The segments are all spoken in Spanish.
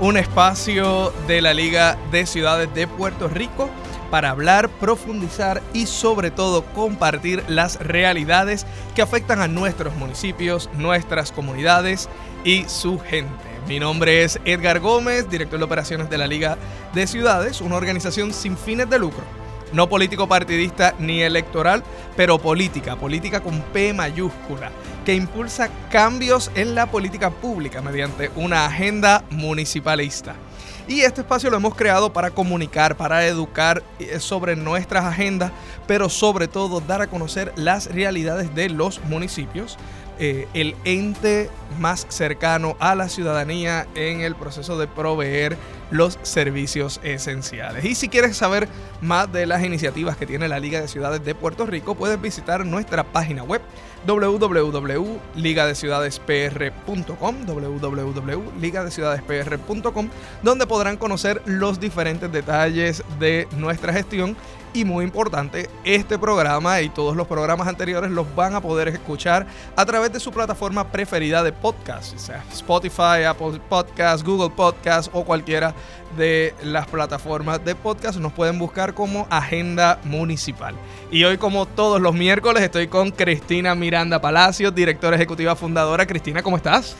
un espacio de la Liga de Ciudades de Puerto Rico para hablar, profundizar y sobre todo compartir las realidades que afectan a nuestros municipios, nuestras comunidades y su gente. Mi nombre es Edgar Gómez, director de operaciones de la Liga de Ciudades, una organización sin fines de lucro no político partidista ni electoral, pero política, política con P mayúscula, que impulsa cambios en la política pública mediante una agenda municipalista. Y este espacio lo hemos creado para comunicar, para educar eh, sobre nuestras agendas, pero sobre todo dar a conocer las realidades de los municipios, eh, el ente más cercano a la ciudadanía en el proceso de proveer los servicios esenciales. Y si quieres saber más de las iniciativas que tiene la Liga de Ciudades de Puerto Rico, puedes visitar nuestra página web www.ligadeciudadespr.com www.ligadeciudadespr.com donde podrán conocer los diferentes detalles de nuestra gestión y muy importante, este programa y todos los programas anteriores los van a poder escuchar a través de su plataforma preferida de podcast, sea Spotify, Apple Podcast, Google Podcast o cualquiera de las plataformas de podcast. Nos pueden buscar como Agenda Municipal. Y hoy, como todos los miércoles, estoy con Cristina Miranda Palacios, directora ejecutiva fundadora. Cristina, ¿cómo estás?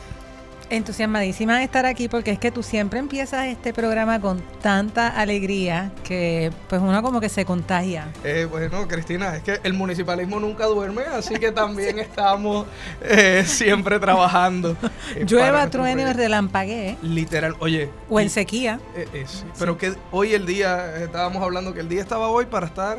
Entusiasmadísima de estar aquí porque es que tú siempre empiezas este programa con tanta alegría que pues uno como que se contagia. Eh, bueno, Cristina, es que el municipalismo nunca duerme, así que también estamos eh, siempre trabajando. Eh, Llueva, truene o relampaguee. Literal, oye. O en sequía. Eh, pero que hoy el día, estábamos hablando que el día estaba hoy para estar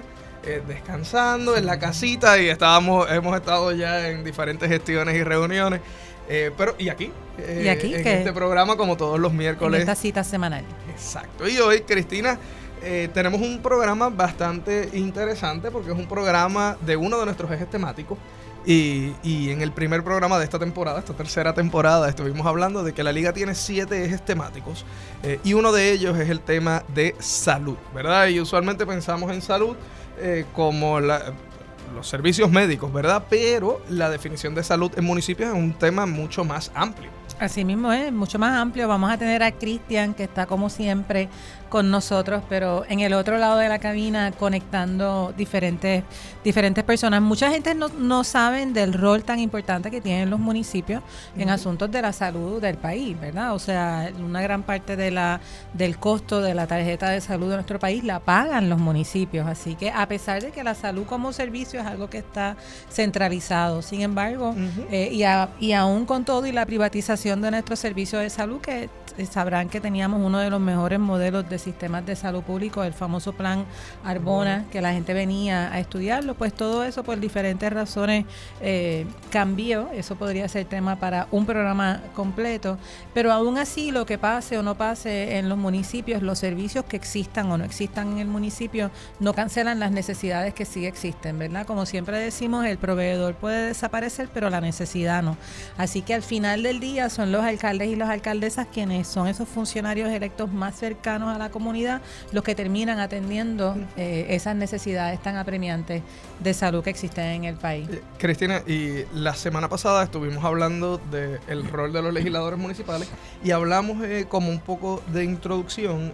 descansando en la casita y estábamos, hemos estado ya en diferentes gestiones y reuniones. Eh, pero, ¿y aquí? ¿Y aquí? En este programa, como todos los miércoles. En esta cita semanal. Exacto. Y hoy, Cristina, eh, tenemos un programa bastante interesante porque es un programa de uno de nuestros ejes temáticos. Y, y, en el primer programa de esta temporada, esta tercera temporada, estuvimos hablando de que la liga tiene siete ejes temáticos eh, y uno de ellos es el tema de salud, ¿verdad? Y usualmente pensamos en salud como la, los servicios médicos, ¿verdad? Pero la definición de salud en municipios es un tema mucho más amplio. Así mismo es, mucho más amplio. Vamos a tener a Cristian, que está como siempre con nosotros, pero en el otro lado de la cabina conectando diferentes, diferentes personas. Mucha gente no, no saben del rol tan importante que tienen los municipios en asuntos de la salud del país, ¿verdad? O sea, una gran parte de la, del costo de la tarjeta de salud de nuestro país la pagan los municipios. Así que a pesar de que la salud como servicio es algo que está centralizado, sin embargo, eh, y, y aún con todo y la privatización de nuestros servicios de salud, que sabrán que teníamos uno de los mejores modelos de sistemas de salud público, el famoso plan Arbona, que la gente venía a estudiarlo, pues todo eso por diferentes razones eh, cambió, eso podría ser tema para un programa completo, pero aún así lo que pase o no pase en los municipios, los servicios que existan o no existan en el municipio, no cancelan las necesidades que sí existen, ¿verdad? Como siempre decimos, el proveedor puede desaparecer, pero la necesidad no. Así que al final del día son los alcaldes y las alcaldesas quienes son esos funcionarios electos más cercanos a la comunidad los que terminan atendiendo eh, esas necesidades tan apremiantes de salud que existen en el país. Eh, Cristina, y la semana pasada estuvimos hablando del rol de los legisladores municipales y hablamos eh, como un poco de introducción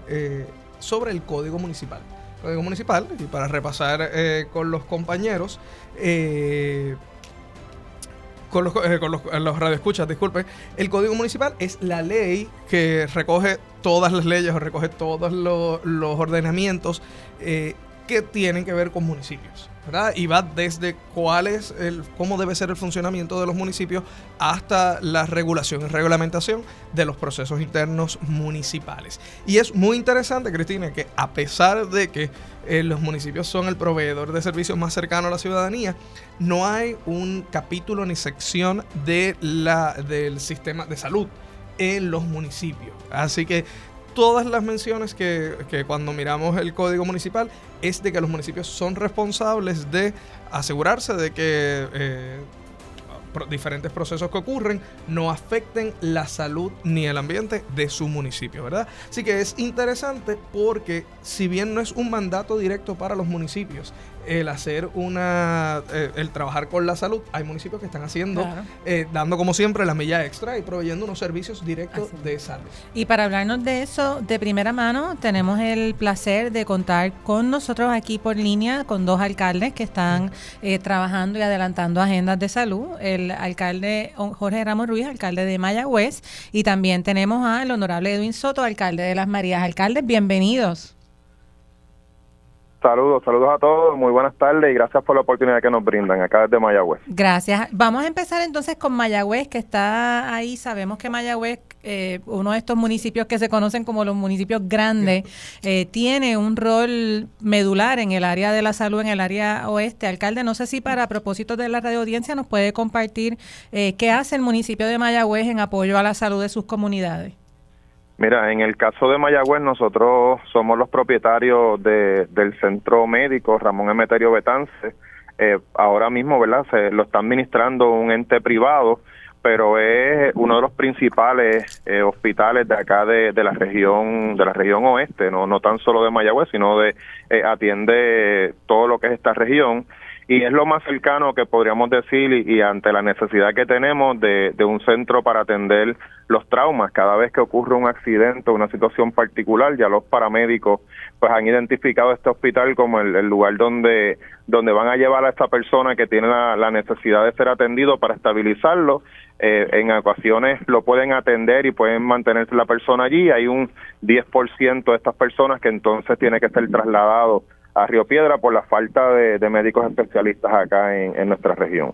sobre el código municipal. Código municipal, y para repasar con los compañeros, con los, eh, con los, los radioescuchas, disculpe, el Código Municipal es la ley que recoge todas las leyes o recoge todos los, ordenamientos eh, que tienen que ver con municipios. ¿verdad? Y va desde cuál es el, cómo debe ser el funcionamiento de los municipios hasta la regulación y reglamentación de los procesos internos municipales. Y es muy interesante, Cristina, que a pesar de que eh, los municipios son el proveedor de servicios más cercano a la ciudadanía, no hay un capítulo ni sección de la, del sistema de salud en los municipios. Así que todas las menciones que, que, cuando miramos el código municipal es de que los municipios son responsables de asegurarse de que eh, diferentes procesos que ocurren no afecten la salud ni el ambiente de su municipio, ¿verdad? Así que es interesante porque si bien no es un mandato directo para los municipios, el hacer una, eh, el trabajar con la salud, hay municipios que están haciendo, eh, dando como siempre la milla extra y proveyendo unos servicios directos de salud. Y para hablarnos de eso de primera mano, tenemos el placer de contar con nosotros aquí por línea con dos alcaldes que están eh, trabajando y adelantando agendas de salud. El alcalde Jorge Ramos Ruiz, alcalde de Mayagüez, y también tenemos al honorable Edwin Soto, alcalde de Las Marías. Alcaldes, bienvenidos. Saludos, saludos a todos, muy buenas tardes y gracias por la oportunidad que nos brindan acá desde Mayagüez. Gracias. Vamos a empezar entonces con Mayagüez, que está ahí. Sabemos que Mayagüez, eh, uno de estos municipios que se conocen como los municipios grandes, eh, tiene un rol medular en el área de la salud, en el área oeste. Alcalde, no sé si para propósitos de la radio audiencia nos puede compartir eh, qué hace el municipio de Mayagüez en apoyo a la salud de sus comunidades. Mira, en el caso de Mayagüez, nosotros somos los propietarios de, del centro médico Ramón Emeterio Betance. Eh, ahora mismo, ¿verdad? Se lo está administrando un ente privado, pero es uno de los principales eh, hospitales de acá de, de, la región de la región oeste, no no tan solo de Mayagüez, sino de eh, atiende todo lo que es esta región y es lo más cercano que podríamos decir y, ante la necesidad que tenemos de, un centro para atender los traumas. Cada vez que ocurre un accidente una situación particular, ya los paramédicos pues han identificado este hospital como el, lugar donde, donde van a llevar a esta persona que tiene la, necesidad de ser atendido para estabilizarlo. Eh, en ocasiones lo pueden atender y pueden mantenerse la persona allí. Hay un 10% de estas personas que entonces tiene que ser trasladado a Río Piedra por la falta de, médicos especialistas acá en, nuestra región.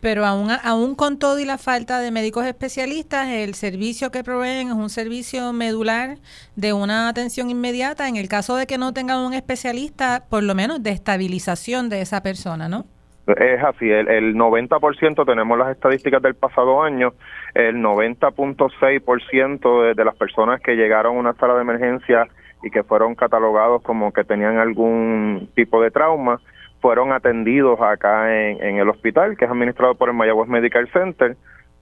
Pero aún, aún con todo y la falta de médicos especialistas, el servicio que proveen es un servicio medular de una atención inmediata en el caso de que no tengan un especialista, por lo menos de estabilización de esa persona, ¿no? Es así, el, el 90% tenemos las estadísticas del pasado año, el 90.6% de, de las personas que llegaron a una sala de emergencia y que fueron catalogados como que tenían algún tipo de trauma, fueron atendidos acá en, el hospital, que es administrado por el Mayagüez Medical Center,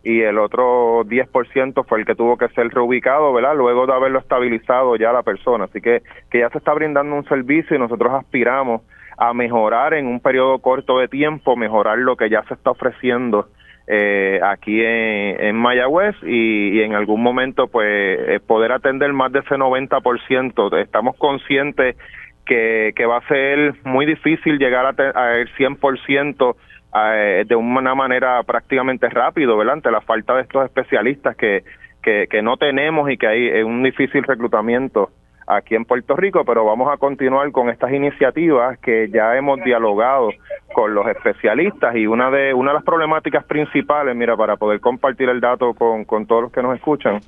y el otro 10% fue el que tuvo que ser reubicado, ¿verdad? Luego de haberlo estabilizado ya la persona. Así que, que ya se está brindando un servicio y nosotros aspiramos a mejorar en un periodo corto de tiempo, mejorar lo que ya se está ofreciendo eh, aquí en, Mayagüez y, en algún momento pues eh, poder atender más de ese 90%. Estamos conscientes que, va a ser muy difícil llegar a, el 100% eh, de una manera prácticamente rápido, ¿verdad? Ante la falta de estos especialistas que, que, que no tenemos y que hay un difícil reclutamiento aquí en Puerto Rico, pero vamos a continuar con estas iniciativas que ya hemos dialogado con los especialistas y una de una de las problemáticas principales, mira, para poder compartir el dato con, con todos los que nos escuchan,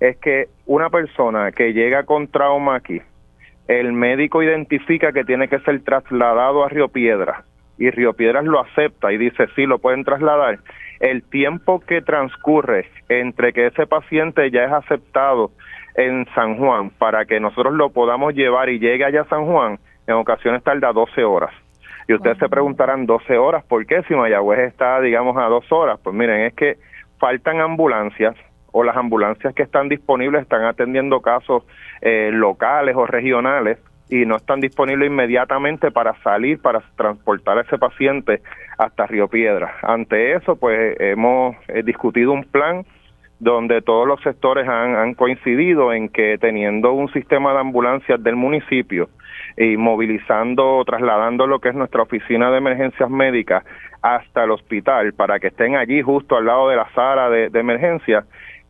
es que una persona que llega con trauma aquí, el médico identifica que tiene que ser trasladado a Río Piedras y Río Piedras lo acepta y dice sí, lo pueden trasladar. El tiempo que transcurre entre que ese paciente ya es aceptado en San Juan para que nosotros lo podamos llevar y llegue allá a San Juan, en ocasiones tarda 12 horas. Y ustedes se preguntarán, 12 horas, ¿por qué si Mayagüez está, digamos, a dos horas? Pues miren, es que faltan ambulancias o las ambulancias que están disponibles están atendiendo casos eh, locales o regionales y no están disponibles inmediatamente para salir, para transportar a ese paciente hasta Río Piedra. Ante eso, pues hemos eh, discutido un plan donde todos los sectores han, coincidido en que teniendo un sistema de ambulancias del municipio y movilizando, trasladando lo que es nuestra oficina de emergencias médicas hasta el hospital para que estén allí justo al lado de la sala de, de emergencia,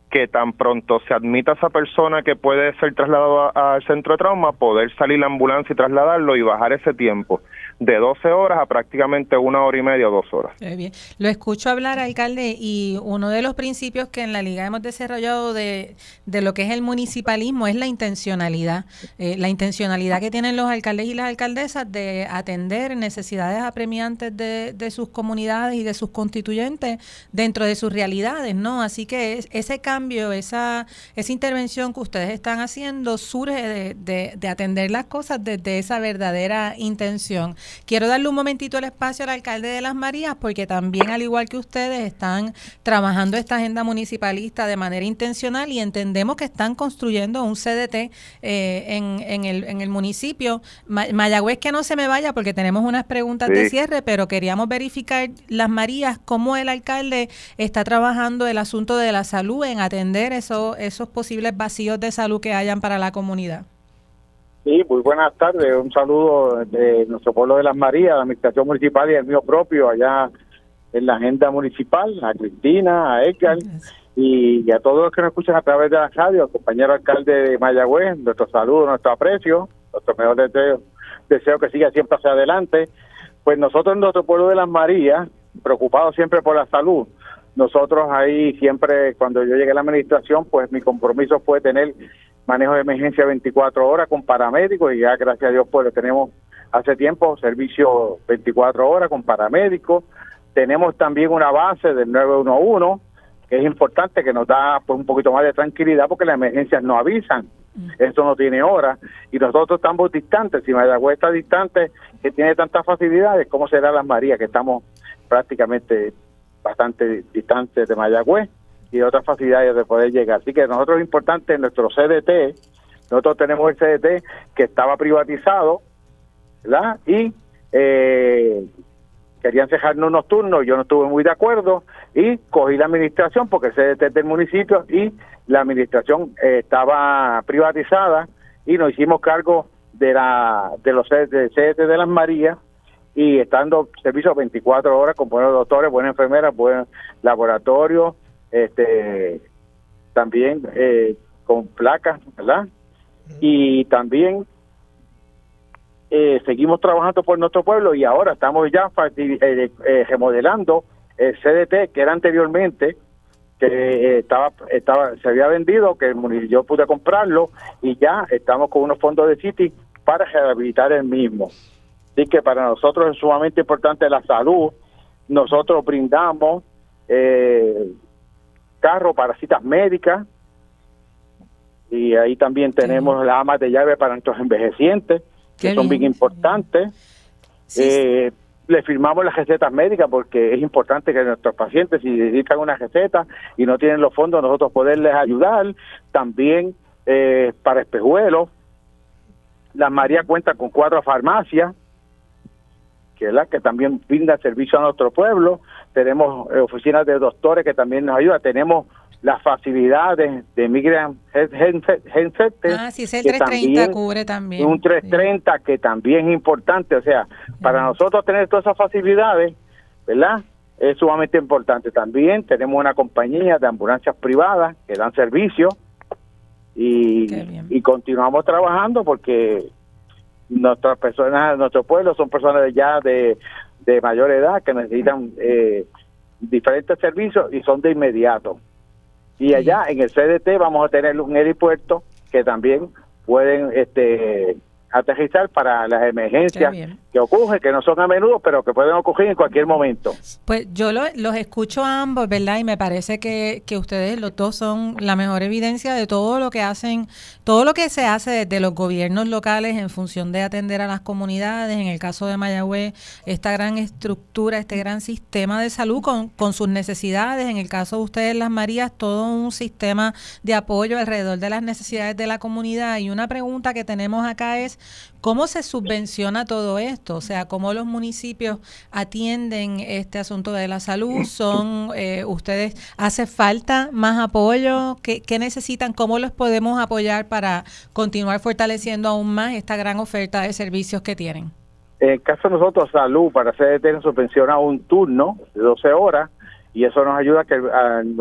que tan pronto se admita esa persona que puede ser trasladado al centro de trauma, poder salir la ambulancia y trasladarlo y bajar ese tiempo de 12 horas a prácticamente una hora y media o dos horas. bien. Lo escucho hablar, alcalde, y uno de los principios que en la Liga hemos desarrollado de, de lo que es el municipalismo es la intencionalidad. Eh, la intencionalidad que tienen los alcaldes y las alcaldesas de atender necesidades apremiantes de, de sus comunidades y de sus constituyentes dentro de sus realidades, ¿no? Así que ese cambio, esa, esa intervención que ustedes están haciendo surge de, de atender las cosas desde esa verdadera intención. Quiero darle un momentito el espacio al alcalde de Las Marías porque también, al igual que ustedes, están trabajando esta agenda municipalista de manera intencional y entendemos que están construyendo un CDT eh, en, el, en el municipio. Mayagüez que no se me vaya porque tenemos unas preguntas de cierre, pero queríamos verificar Las Marías, cómo el alcalde está trabajando el asunto de la salud en atender esos posibles vacíos de salud que hayan para la comunidad. Sí, muy buenas tardes. Un saludo de nuestro pueblo de Las Marías, la administración municipal y el mío propio allá en la agenda municipal, a Cristina, a Edgar y, a todos los que nos escuchan a través de la radio, al compañero alcalde de Mayagüez, nuestro saludo, nuestro aprecio, nuestro mejor deseo, deseo que siga siempre hacia adelante. Pues nosotros en nuestro pueblo de Las Marías, preocupados siempre por la salud, nosotros ahí siempre, cuando yo llegué a la administración, pues mi compromiso fue tener manejo de emergencia 24 horas con paramédicos y ya gracias a Dios pues lo tenemos hace tiempo, servicio 24 horas con paramédicos. Tenemos también una base del 911 que es importante, que nos da pues, un poquito más de tranquilidad porque las emergencias no avisan. Mm. Eso no tiene hora y nosotros estamos distantes. Si Mayagüez está distante, que tiene tantas facilidades, ¿cómo será Las Marías, que estamos prácticamente bastante distantes de Mayagüez? Y otras facilidades de poder llegar. Así que nosotros es importante nuestro CDT, nosotros tenemos el CDT que estaba privatizado, ¿verdad? Y eh, querían cejarnos unos turnos, yo no estuve muy de acuerdo y cogí la administración porque el CDT es del municipio y la administración eh, estaba privatizada y nos hicimos cargo de la de los CDT de las Marías y estando servicio 24 horas con buenos doctores, buenas enfermeras, buen laboratorio, este también eh, con placas, ¿verdad? Y también eh, seguimos trabajando por nuestro pueblo y ahora estamos ya eh, remodelando el CDT que era anteriormente que estaba estaba se había vendido que yo pude comprarlo y ya estamos con unos fondos de City para rehabilitar el mismo. Así que para nosotros es sumamente importante la salud. Nosotros brindamos eh, carro para citas médicas. Y ahí también tenemos las amas de llave para nuestros envejecientes que son bien importantes. Eh, le firmamos las recetas médicas porque es importante que nuestros pacientes si necesitan una receta y no tienen los fondos nosotros poderles ayudar. También eh, para espejuelos. La María cuenta con cuatro farmacias que, la que también brinda servicio a nuestro pueblo. Tenemos eh, oficinas de doctores que también nos ayudan. Tenemos las facilidades de Migrant Health Ah, sí, ese 330 cubre también. Un 330 que también es importante. O sea, para nosotros tener todas esas facilidades, ¿verdad? Es sumamente importante. También tenemos una compañía de ambulancias privadas que dan servicio y, y continuamos trabajando porque nuestras personas, nuestro pueblo son personas ya de, de mayor edad que necesitan eh, diferentes servicios y son de inmediato. Y allá en el CDT vamos a tener un aeropuerto que también pueden este aterrizar para las emergencias que ocurren, que no son a menudo, pero que pueden ocurrir en cualquier momento. Pues yo los escucho a ambos, ¿verdad? Y me parece que, que ustedes los dos son la mejor evidencia de todo lo que hacen, todo lo que se hace desde los gobiernos locales en función de atender a las comunidades. En el caso de Mayagüez, esta gran estructura, este gran sistema de salud con, con sus necesidades. En el caso de ustedes, Las Marías, todo un sistema de apoyo alrededor de las necesidades de la comunidad. Y una pregunta que tenemos acá es, ¿Cómo se subvenciona todo esto? O sea, ¿cómo los municipios atienden este asunto de la salud? ¿Son eh, ustedes, hace falta más apoyo? ¿Qué, necesitan? ¿Cómo los podemos apoyar para continuar fortaleciendo aún más esta gran oferta de servicios que tienen? En el caso de nosotros, salud, para hacer subvenciona un turno de 12 horas y eso nos ayuda a que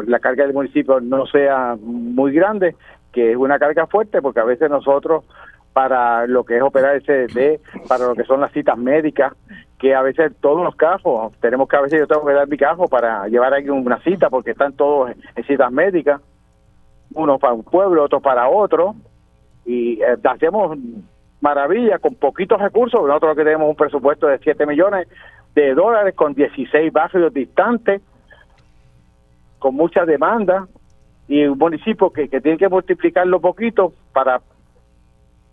la carga del municipio no sea muy grande, que es una carga fuerte, porque a veces nosotros para lo que es operar el CDT, para lo que son las citas médicas, que a veces todos los casos, tenemos que a veces yo tengo que dar mi cajo para llevar aquí una cita porque están todos en citas médicas, uno para un pueblo, otro para otro, y eh, hacemos maravilla con poquitos recursos, nosotros que tenemos un presupuesto de 7 millones de dólares con 16 barrios distantes, con mucha demanda, y un municipio que, que tiene que multiplicarlo poquito para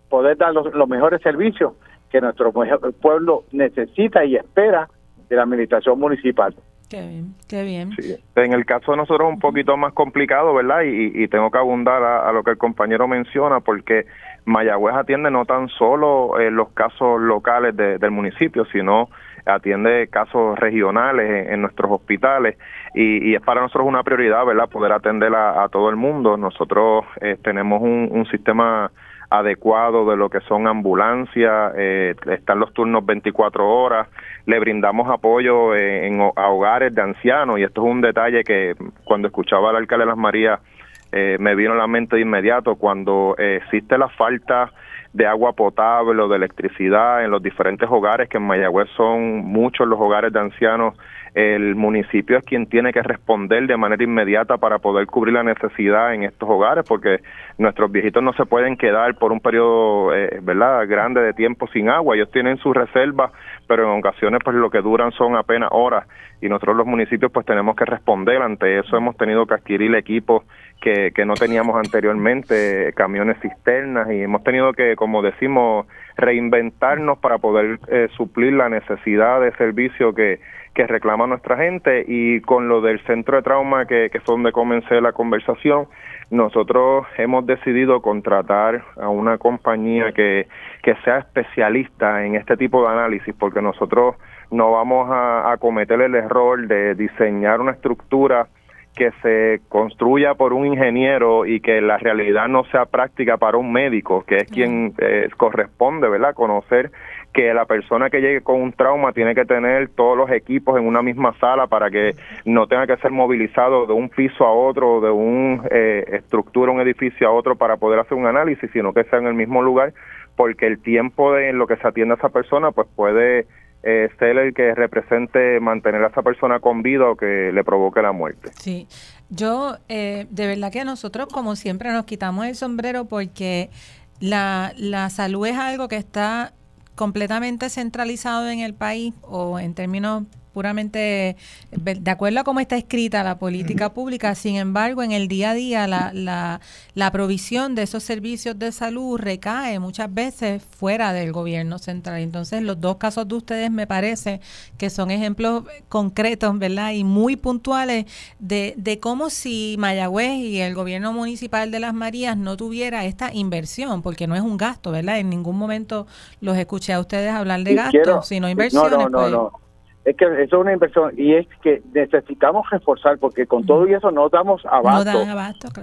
poder dar los, mejores servicios que nuestro pueblo necesita y espera de la administración municipal. Qué bien, qué bien. En el caso de nosotros es un poquito más complicado, ¿verdad? Y, tengo que abundar a, lo que el compañero menciona, porque Mayagüez atiende no tan solo eh, los casos locales del municipio, sino atiende casos regionales en, nuestros hospitales y, es para nosotros una prioridad, ¿verdad? Poder atender a, todo el mundo. Nosotros eh, tenemos un, un sistema adecuado de lo que son ambulancias, eh, están los turnos 24 horas, le brindamos apoyo en, a hogares de ancianos y esto es un detalle que cuando escuchaba al alcalde de Las Marías eh, me vino a la mente de inmediato cuando eh, existe la falta de agua potable o de electricidad en los diferentes hogares, que en Mayagüez son muchos los hogares de ancianos el municipio es quien tiene que responder de manera inmediata para poder cubrir la necesidad en estos hogares, porque nuestros viejitos no se pueden quedar por un periodo, eh, ¿verdad?, grande de tiempo sin agua. Ellos tienen sus reservas, pero en ocasiones pues lo que duran son apenas horas y nosotros los municipios pues tenemos que responder ante eso. Hemos tenido que adquirir equipos que, que no teníamos anteriormente, camiones cisternas y hemos tenido que, como decimos, reinventarnos para poder eh, suplir la necesidad de servicio que que reclama nuestra gente y con lo del centro de trauma que, que fue donde comencé la conversación, nosotros hemos decidido contratar a una compañía que, que sea especialista en este tipo de análisis porque nosotros no vamos a, a cometer el error de diseñar una estructura que se construya por un ingeniero y que la realidad no sea práctica para un médico, que es quien eh, corresponde, ¿verdad? Conocer que la persona que llegue con un trauma tiene que tener todos los equipos en una misma sala para que no tenga que ser movilizado de un piso a otro, de una eh, estructura, un edificio a otro para poder hacer un análisis, sino que sea en el mismo lugar, porque el tiempo de en lo que se atiende a esa persona pues puede eh, ser el que represente mantener a esa persona con vida o que le provoque la muerte. Sí, yo eh, de verdad que nosotros como siempre nos quitamos el sombrero porque la, la salud es algo que está completamente centralizado en el país o en términos puramente de acuerdo a cómo está escrita la política pública, sin embargo, en el día a día la, la, la, provisión de esos servicios de salud recae muchas veces fuera del gobierno central. Entonces, los dos casos de ustedes me parece que son ejemplos concretos, ¿verdad? Y muy puntuales de, de cómo si Mayagüez y el gobierno municipal de Las Marías no tuviera esta inversión, porque no es un gasto, ¿verdad? En ningún momento los escuché a ustedes hablar de gastos, sino inversiones. No, no, no, pues, es que eso es una inversión y es que necesitamos reforzar porque con todo y eso no damos abasto,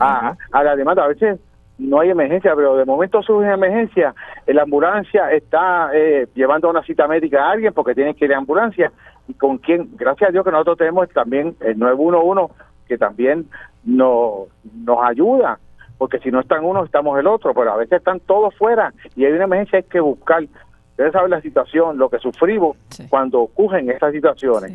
a, la demanda. A veces no hay emergencia, pero de momento surge una emergencia, la ambulancia está eh, llevando una cita médica a alguien porque tiene que ir a ambulancia. Y con quien, gracias a Dios que nosotros tenemos también el 911 que también nos, nos ayuda porque si no están uno estamos el otro, pero a veces están todos fuera y hay una emergencia hay que buscar Ustedes saben la situación, lo que sufrimos cuando ocurren estas situaciones.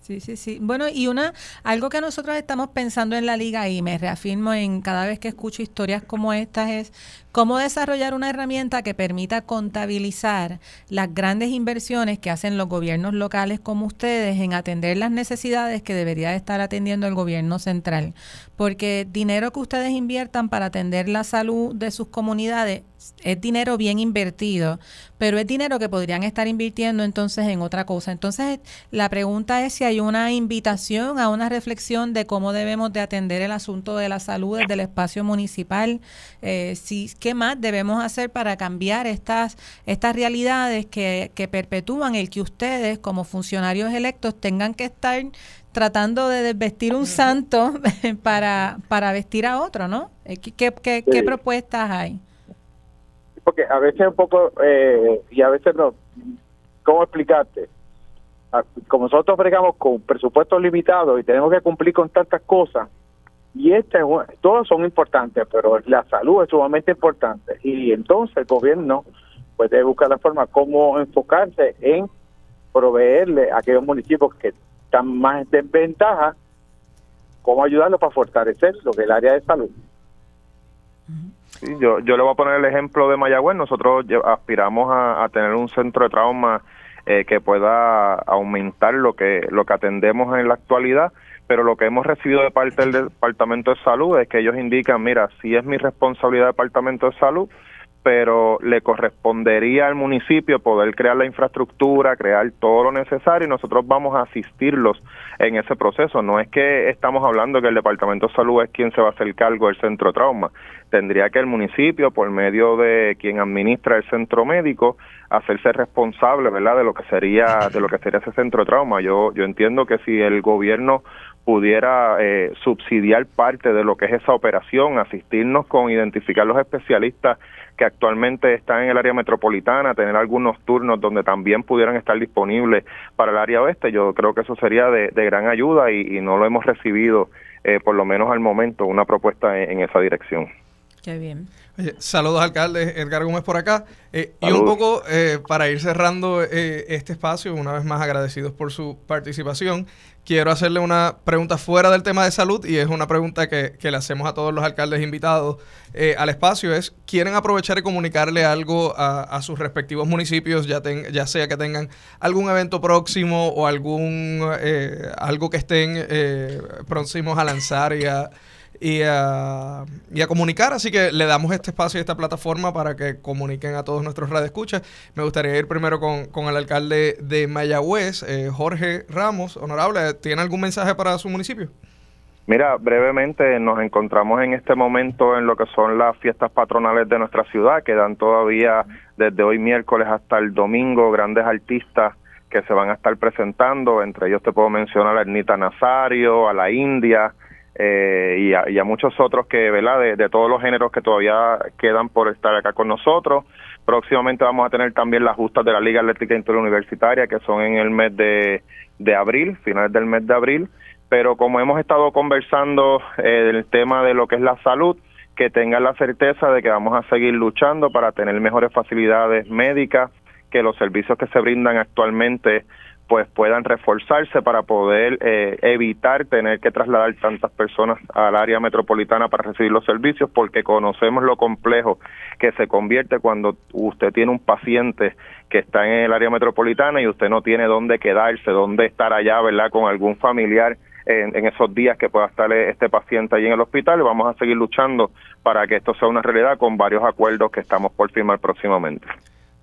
Sí, sí, sí. Bueno, y una algo que nosotros estamos pensando en la liga y me reafirmo en cada vez que escucho historias como estas es cómo desarrollar una herramienta que permita contabilizar las grandes inversiones que hacen los gobiernos locales como ustedes en atender las necesidades que debería estar atendiendo el gobierno central. Porque dinero que ustedes inviertan para atender la salud de sus comunidades es dinero bien invertido, pero es dinero que podrían estar invirtiendo entonces en otra cosa. Entonces, la pregunta es si hay una invitación a una reflexión de cómo debemos de atender el asunto de la salud desde el espacio municipal, eh, si, qué más debemos hacer para cambiar estas, estas realidades que, que perpetúan el que ustedes como funcionarios electos tengan que estar tratando de desvestir un santo para, para vestir a otro, ¿no? Eh, ¿Qué, qué, qué propuestas hay? porque a veces un poco, eh, y a veces no, ¿cómo explicarte? Como nosotros bregamos con presupuestos limitados y tenemos que cumplir con tantas cosas, Y este, todos son importantes, pero la salud es sumamente importante. Y entonces el gobierno puede buscar la forma cómo enfocarse en proveerle a aquellos municipios que están más en desventaja, cómo ayudarlos para fortalecer lo que es el área de salud. yo, yo le voy a poner el ejemplo de Mayagüez. Nosotros aspiramos a, tener un centro de trauma eh, que pueda aumentar lo que, lo que atendemos en la actualidad pero lo que hemos recibido de parte del Departamento de Salud es que ellos indican, mira, si es mi responsabilidad del Departamento de Salud, pero le correspondería al municipio poder crear la infraestructura, crear todo lo necesario y nosotros vamos a asistirlos en ese proceso. No es que estamos hablando que el Departamento de Salud es quien se va a hacer cargo del centro trauma. Tendría que el municipio, por medio de quien administra el centro médico, hacerse responsable, ¿verdad?, de lo que sería de lo que sería ese centro trauma. Yo yo entiendo que si el gobierno pudiera eh, subsidiar parte de lo que es esa operación, asistirnos con identificar los especialistas que actualmente están en el área metropolitana, tener algunos turnos donde también pudieran estar disponibles para el área oeste, yo creo que eso sería de, gran ayuda y, no lo hemos recibido, eh, por lo menos al momento, una propuesta en, esa dirección. Qué bien. saludos, alcalde. Edgar Gómez por acá. Eh, y un poco para ir cerrando este espacio, una vez más agradecidos por su participación quiero hacerle una pregunta fuera del tema de salud y es una pregunta que, le hacemos a todos los alcaldes invitados eh, al espacio. Es, ¿quieren aprovechar y comunicarle algo a, sus respectivos municipios, ya, ya sea que tengan algún evento próximo o algún eh, algo que estén eh, próximos a lanzar y a y a, y a comunicar. Así que le damos este espacio y esta plataforma para que comuniquen a todos nuestros radioescuchas. Me gustaría ir primero con, con el alcalde de Mayagüez, eh, Jorge Ramos. Honorable, ¿tiene algún mensaje para su municipio? Mira, brevemente nos encontramos en este momento en lo que son las fiestas patronales de nuestra ciudad, que dan todavía desde hoy miércoles hasta el domingo grandes artistas que se van a estar presentando, entre ellos te puedo mencionar a Ernita Nazario, a la India, eh, y, a, muchos otros que, ¿verdad? De, todos los géneros que todavía quedan por estar acá con nosotros. Próximamente vamos a tener también las justas de la Liga Atlética Interuniversitaria, que son en el mes de, de abril, finales del mes de abril. Pero como hemos estado conversando eh, del tema de lo que es la salud, que tengan la certeza de que vamos a seguir luchando para tener mejores facilidades médicas, que los servicios que se brindan actualmente pues puedan reforzarse para poder eh, evitar tener que trasladar tantas personas al área metropolitana para recibir los servicios porque conocemos lo complejo que se convierte cuando usted tiene un paciente que está en el área metropolitana y usted no tiene dónde quedarse, dónde estar allá, ¿verdad? Con algún familiar en, en, esos días que pueda estar este paciente allí en el hospital. Vamos a seguir luchando para que esto sea una realidad con varios acuerdos que estamos por firmar próximamente.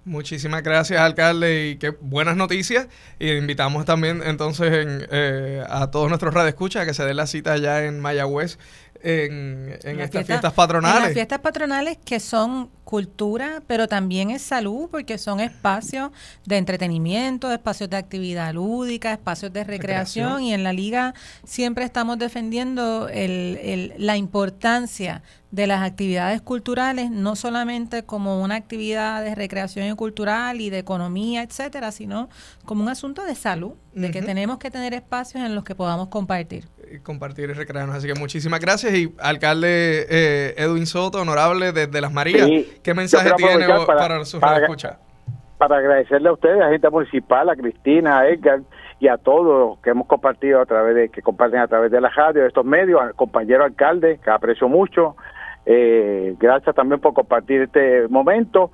Muchísimas gracias, alcalde, y qué buenas noticias. Y invitamos también entonces eh, a todos nuestros radioescuchas a que se den la cita allá en Mayagüez en, estas fiestas patronales. En las fiestas patronales que son cultura, pero también es salud, porque son espacios de entretenimiento, espacios de actividad lúdica, espacios de recreación, y en la liga siempre estamos defendiendo el, la importancia de las actividades culturales, no solamente como una actividad de recreación y cultural y de economía, etcétera, sino como un asunto de salud, de que tenemos que tener espacios en los que podamos compartir. Compartir y recrearnos. Así que muchísimas gracias. Y alcalde eh, Edwin Soto, honorable desde Las Marías, ¿qué mensaje tiene para, sus para, Para agradecerle a ustedes, a la gente municipal, a Cristina, a Edgar y a todos los que hemos compartido a través de, que comparten a través de la radio, de estos medios, al compañero alcalde, que aprecio mucho, eh, gracias también por compartir este momento.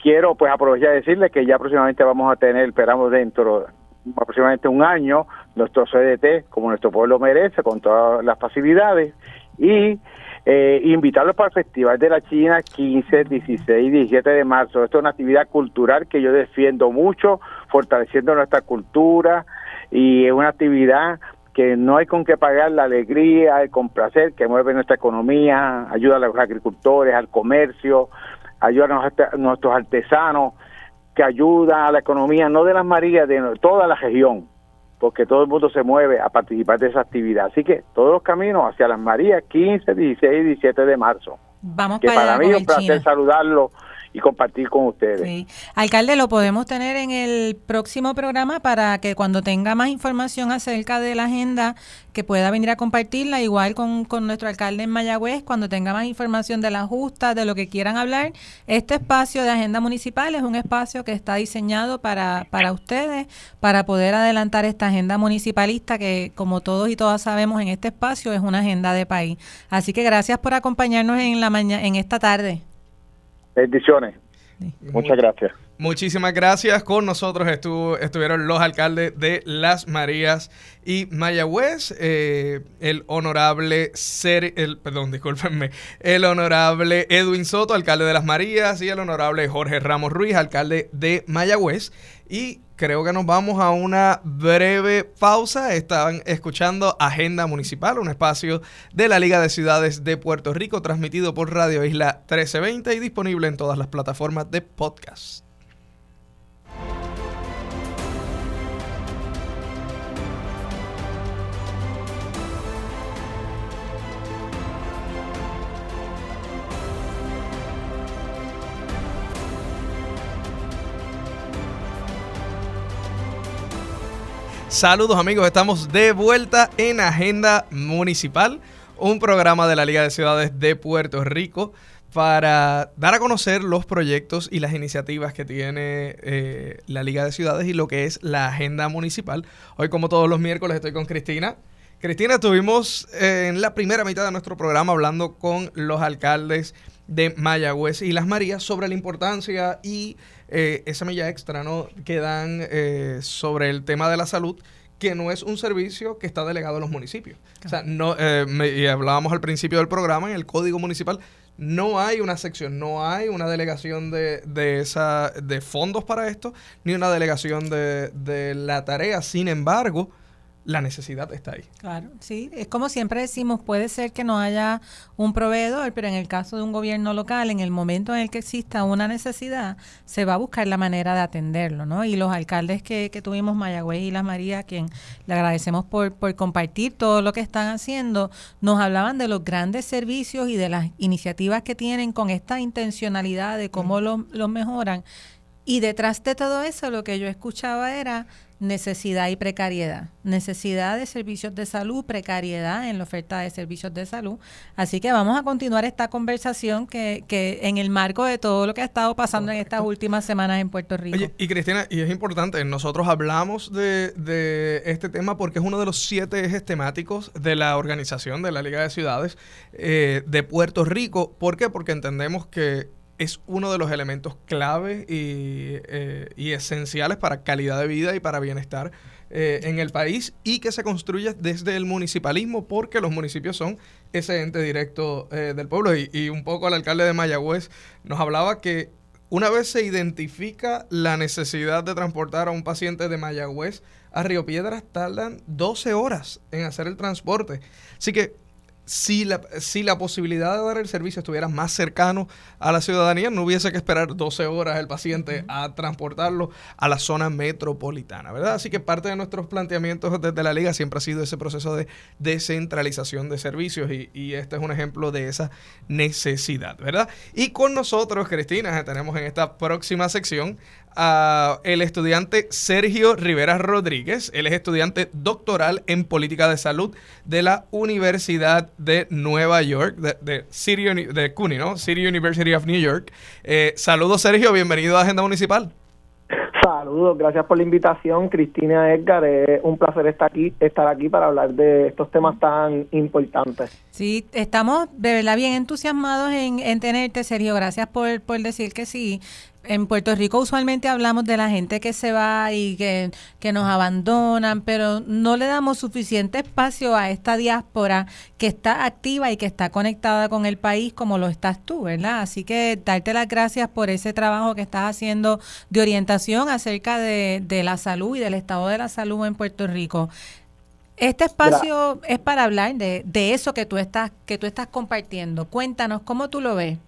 Quiero pues aprovechar y decirle que ya próximamente vamos a tener, esperamos dentro aproximadamente un año, nuestro CDT, como nuestro pueblo merece, con todas las facilidades, y eh, invitarlos para el Festival de la China 15, 16 y 17 de marzo. Esto es una actividad cultural que yo defiendo mucho, fortaleciendo nuestra cultura, y es una actividad que no hay con qué pagar la alegría, el complacer que mueve nuestra economía, ayuda a los agricultores, al comercio, ayuda a nuestros artesanos, que ayuda a la economía, no de las Marías, de toda la región, porque todo el mundo se mueve a participar de esa actividad. Así que todos los caminos hacia las Marías, 15, 16 y 17 de marzo. Vamos que para, mí es un placer saludarlo y compartir con ustedes. Sí. Alcalde, lo podemos tener en el próximo programa para que cuando tenga más información acerca de la agenda, que pueda venir a compartirla, igual con, con nuestro alcalde en Mayagüez, cuando tenga más información de la justa, de lo que quieran hablar. Este espacio de agenda municipal es un espacio que está diseñado para, para ustedes, para poder adelantar esta agenda municipalista que, como todos y todas sabemos, en este espacio es una agenda de país. Así que gracias por acompañarnos en, la mañana, en esta tarde. Bendiciones. Muchas gracias. Muchísimas gracias. Con nosotros estuvo, estuvieron los alcaldes de Las Marías y Mayagüez, eh, el honorable Ser, el, perdón, discúlpenme, el honorable Edwin Soto, alcalde de Las Marías, y el honorable Jorge Ramos Ruiz, alcalde de Mayagüez. Y creo que nos vamos a una breve pausa. Estaban escuchando Agenda Municipal, un espacio de la Liga de Ciudades de Puerto Rico, transmitido por Radio Isla 1320 y disponible en todas las plataformas de podcast. Saludos amigos, estamos de vuelta en Agenda Municipal, un programa de la Liga de Ciudades de Puerto Rico para dar a conocer los proyectos y las iniciativas que tiene eh, la Liga de Ciudades y lo que es la Agenda Municipal. Hoy como todos los miércoles estoy con Cristina. Cristina, estuvimos en la primera mitad de nuestro programa hablando con los alcaldes de Mayagüez y Las Marías sobre la importancia y eh, esa milla extra ¿no? que dan eh, sobre el tema de la salud que no es un servicio que está delegado a los municipios. O sea, no, eh, y hablábamos al principio del programa, en el Código Municipal no hay una sección, no hay una delegación de, de, esa, de fondos para esto, ni una delegación de, de la tarea. Sin embargo, la necesidad está ahí. Claro, sí, es como siempre decimos, puede ser que no haya un proveedor, pero en el caso de un gobierno local, en el momento en el que exista una necesidad, se va a buscar la manera de atenderlo, ¿no? Y los alcaldes que, que tuvimos, Mayagüez y Las María, a quien le agradecemos por, por compartir todo lo que están haciendo, nos hablaban de los grandes servicios y de las iniciativas que tienen con esta intencionalidad de cómo los lo mejoran. Y detrás de todo eso, lo que yo escuchaba era necesidad y precariedad. Necesidad de servicios de salud, precariedad en la oferta de servicios de salud. Así que vamos a continuar esta conversación que, que en el marco de todo lo que ha estado pasando en estas últimas semanas en Puerto Rico. Oye, y Cristina, y es importante, nosotros hablamos de, de, este tema porque es uno de los siete ejes temáticos de la organización de la Liga de Ciudades eh, de Puerto Rico. ¿Por qué? Porque entendemos que es uno de los elementos clave eh, y, esenciales para calidad de vida y para bienestar eh, en el país y que se construye desde el municipalismo porque los municipios son ese ente directo eh, del pueblo. Y, y, un poco el alcalde de Mayagüez nos hablaba que una vez se identifica la necesidad de transportar a un paciente de Mayagüez a Río Piedras, tardan 12 horas en hacer el transporte. Así que si la, si la posibilidad de dar el servicio estuviera más cercano a la ciudadanía, no hubiese que esperar 12 horas el paciente a transportarlo a la zona metropolitana, ¿verdad? Así que parte de nuestros planteamientos desde la liga siempre ha sido ese proceso de descentralización de servicios y, y este es un ejemplo de esa necesidad, ¿verdad? Y con nosotros, Cristina, tenemos en esta próxima sección a el estudiante Sergio Rivera Rodríguez. Él es estudiante doctoral en política de salud de la Universidad de Nueva York, de, de, City, de CUNY, ¿no? City University of New York. Eh, saludos, Sergio. Bienvenido a Agenda Municipal. Saludos, gracias por la invitación, Cristina Edgar. Es un placer estar aquí, estar aquí para hablar de estos temas tan importantes. Sí, estamos de verdad bien entusiasmados en, en tenerte, Sergio. Gracias por, por decir que sí en Puerto Rico usualmente hablamos de la gente que se va y que, nos abandonan, pero no le damos suficiente espacio a esta diáspora que está activa y que está conectada con el país como lo estás tú, ¿verdad? Así que darte las gracias por ese trabajo que estás haciendo de orientación acerca de, de la salud y del estado de la salud en Puerto Rico. Este espacio es para hablar de, de eso que tú estás que tú estás compartiendo. Cuéntanos cómo tú lo ves.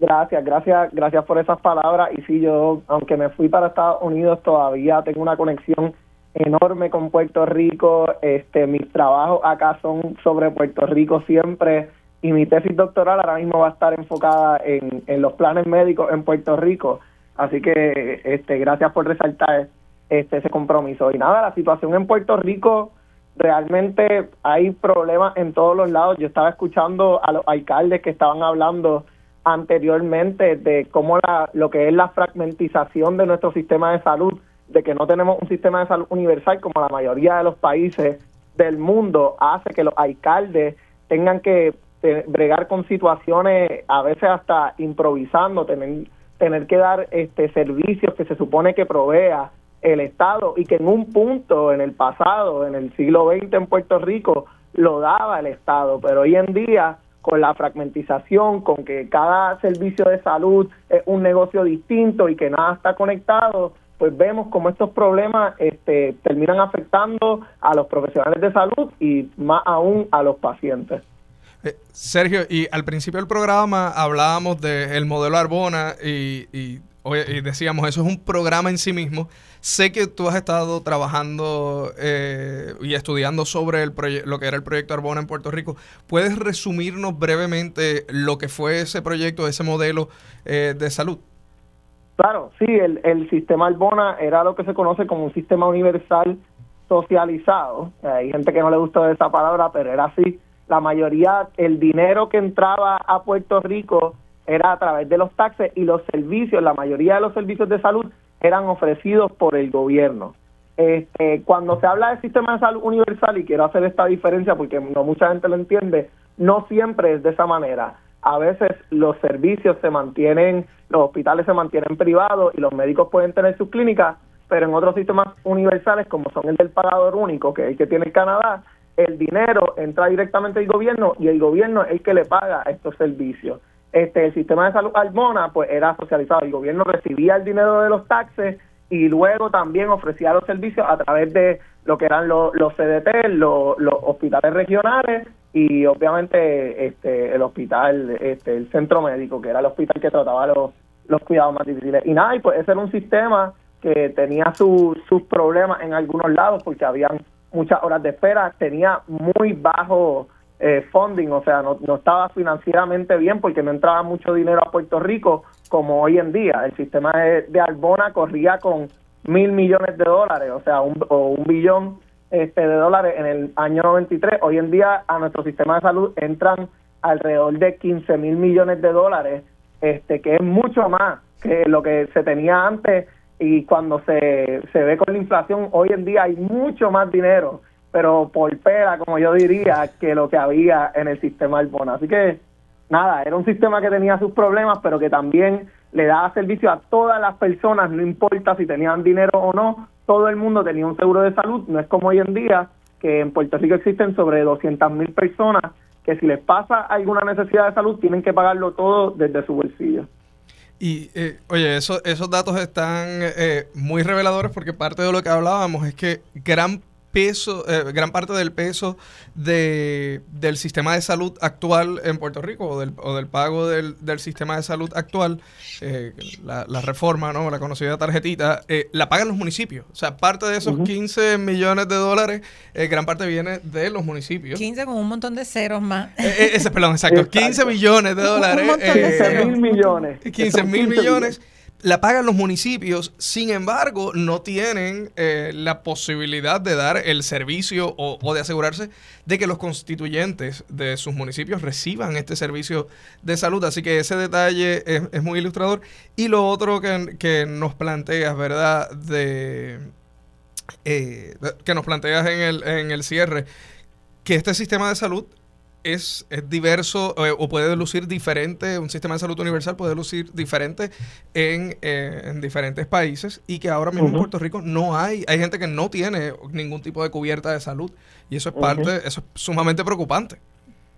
Gracias, gracias, gracias por esas palabras. Y sí, yo, aunque me fui para Estados Unidos, todavía tengo una conexión enorme con Puerto Rico. Este, mis trabajos acá son sobre Puerto Rico siempre. y mi tesis doctoral ahora mismo va a estar enfocada en, en los planes médicos en Puerto Rico. Así que este, gracias por resaltar este, ese compromiso. Y nada, la situación en Puerto Rico realmente hay problemas en todos los lados. Yo estaba escuchando a los alcaldes que estaban hablando anteriormente de cómo la, lo que es la fragmentización de nuestro sistema de salud, de que no tenemos un sistema de salud universal como la mayoría de los países del mundo, hace que los alcaldes tengan que eh, bregar con situaciones a veces hasta improvisando, tener, tener que dar este servicios que se supone que provea el Estado y que en un punto en el pasado, en el siglo XX en Puerto Rico, lo daba el Estado, pero hoy en día con la fragmentización, con que cada servicio de salud es un negocio distinto y que nada está conectado, pues vemos como estos problemas este, terminan afectando a los profesionales de salud y más aún a los pacientes. Eh, Sergio, y al principio del programa hablábamos del modelo Arbona y, y, y, decíamos, eso es un programa en sí mismo. Sé que tú has estado trabajando eh, y estudiando sobre el lo que era el proyecto Arbona en Puerto Rico. ¿Puedes resumirnos brevemente lo que fue ese proyecto, ese modelo eh, de salud? Claro, sí, el, el sistema Arbona era lo que se conoce como un sistema universal socializado. Hay gente que no le gusta esa palabra, pero era así. La mayoría, el dinero que entraba a Puerto Rico era a través de los taxes y los servicios, la mayoría de los servicios de salud eran ofrecidos por el gobierno. Este, cuando se habla del sistema de salud universal, y quiero hacer esta diferencia porque no mucha gente lo entiende, no siempre es de esa manera. A veces los servicios se mantienen, los hospitales se mantienen privados y los médicos pueden tener sus clínicas, pero en otros sistemas universales, como son el del pagador único, que es el que tiene Canadá, el dinero entra directamente al gobierno y el gobierno es el que le paga estos servicios este el sistema de salud Almona pues era socializado, el gobierno recibía el dinero de los taxes y luego también ofrecía los servicios a través de lo que eran los, los CDT, los, hospitales regionales y obviamente este el hospital, este el centro médico, que era el hospital que trataba los, los cuidados más difíciles. Y nada, y pues ese era un sistema que tenía sus problemas en algunos lados porque habían muchas horas de espera, tenía muy bajo eh, funding, o sea, no, no estaba financieramente bien porque no entraba mucho dinero a Puerto Rico como hoy en día. El sistema de, de Arbona corría con mil millones de dólares, o sea, un, o un billón este, de dólares en el año 93. Hoy en día a nuestro sistema de salud entran alrededor de 15 mil millones de dólares, este, que es mucho más que lo que se tenía antes y cuando se, se ve con la inflación, hoy en día hay mucho más dinero pero por pera, como yo diría, que lo que había en el sistema bono. Así que, nada, era un sistema que tenía sus problemas, pero que también le daba servicio a todas las personas, no importa si tenían dinero o no, todo el mundo tenía un seguro de salud, no es como hoy en día, que en Puerto Rico existen sobre 200 mil personas que si les pasa alguna necesidad de salud tienen que pagarlo todo desde su bolsillo. Y eh, oye, eso, esos datos están eh, muy reveladores porque parte de lo que hablábamos es que gran peso, eh, gran parte del peso de, del sistema de salud actual en Puerto Rico o del, o del pago del, del, sistema de salud actual, eh, la, la, reforma, ¿no? la conocida tarjetita, eh, la pagan los municipios. O sea, parte de esos 15 millones de dólares, gran parte viene de los municipios. 15 con un montón de ceros más. ese, perdón, exacto, 15 millones de dólares. Un montón de 15 mil millones. 15 mil millones la pagan los municipios, sin embargo, no tienen eh, la posibilidad de dar el servicio o, de asegurarse de que los constituyentes de sus municipios reciban este servicio de salud. Así que ese detalle es, muy ilustrador. Y lo otro que, nos planteas, ¿verdad? De, eh, que nos planteas en el, en el cierre, que este sistema de salud es, es diverso eh, o puede lucir diferente, un sistema de salud universal puede lucir diferente en, eh, en diferentes países y que ahora mismo en Puerto Rico no hay, hay gente que no tiene ningún tipo de cubierta de salud y eso es parte, eso es sumamente preocupante.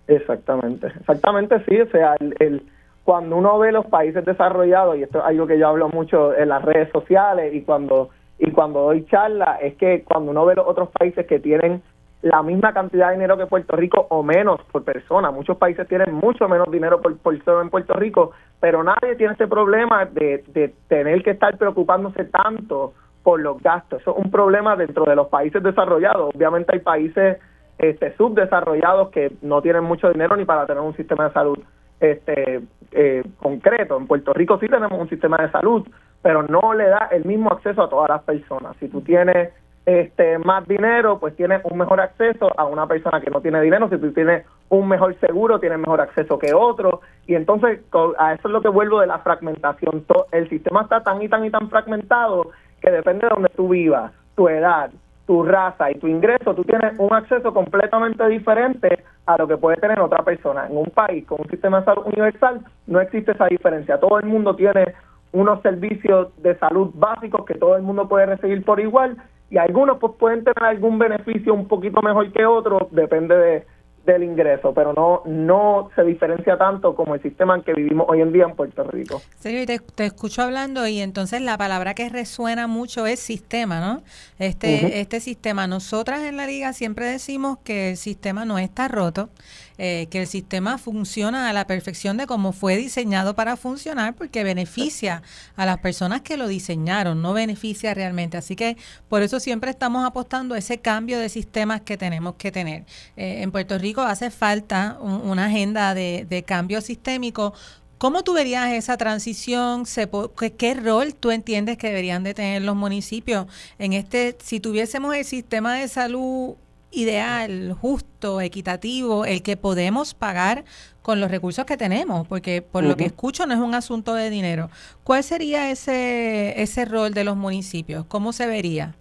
Exactamente, exactamente sí, o sea, el, cuando uno ve los países desarrollados, y esto es algo que yo hablo mucho en las redes sociales y cuando, y cuando doy charla, es que cuando uno ve los otros países que tienen la misma cantidad de dinero que Puerto Rico o menos por persona. Muchos países tienen mucho menos dinero por persona en Puerto Rico, pero nadie tiene ese problema de, tener que estar preocupándose tanto por los gastos. Eso es un problema dentro de los países desarrollados. Obviamente hay países este, subdesarrollados que no tienen mucho dinero ni para tener un sistema de salud este eh, concreto. En Puerto Rico sí tenemos un sistema de salud, pero no le da el mismo acceso a todas las personas. Si tú tienes este más dinero, pues tienes un mejor acceso a una persona que no tiene dinero. Si tú tienes un mejor seguro, tienes mejor acceso que otro. Y entonces a eso es lo que vuelvo de la fragmentación. El sistema está tan y tan y tan fragmentado que depende de donde tú vivas, tu edad, tu raza y tu ingreso, tú tienes un acceso completamente diferente a lo que puede tener otra persona. En un país con un sistema de salud universal no existe esa diferencia. Todo el mundo tiene unos servicios de salud básicos que todo el mundo puede recibir por igual y algunos pues pueden tener algún beneficio un poquito mejor que otros, depende de, del ingreso, pero no no se diferencia tanto como el sistema en que vivimos hoy en día en Puerto Rico. Sí, te, te escucho hablando y entonces la palabra que resuena mucho es sistema, ¿no? Este, este sistema, nosotras en la liga siempre decimos que el sistema no está roto, eh, que el sistema funciona a la perfección de cómo fue diseñado para funcionar, porque beneficia a las personas que lo diseñaron, no beneficia realmente. Así que por eso siempre estamos apostando a ese cambio de sistemas que tenemos que tener. Eh, en Puerto Rico hace falta una agenda de, de cambio sistémico ¿Cómo tú verías esa transición? ¿Qué rol tú entiendes que deberían de tener los municipios en este, si tuviésemos el sistema de salud ideal, justo, equitativo, el que podemos pagar con los recursos que tenemos, porque por lo que escucho no es un asunto de dinero. ¿Cuál sería ese, ese rol de los municipios? ¿Cómo se vería?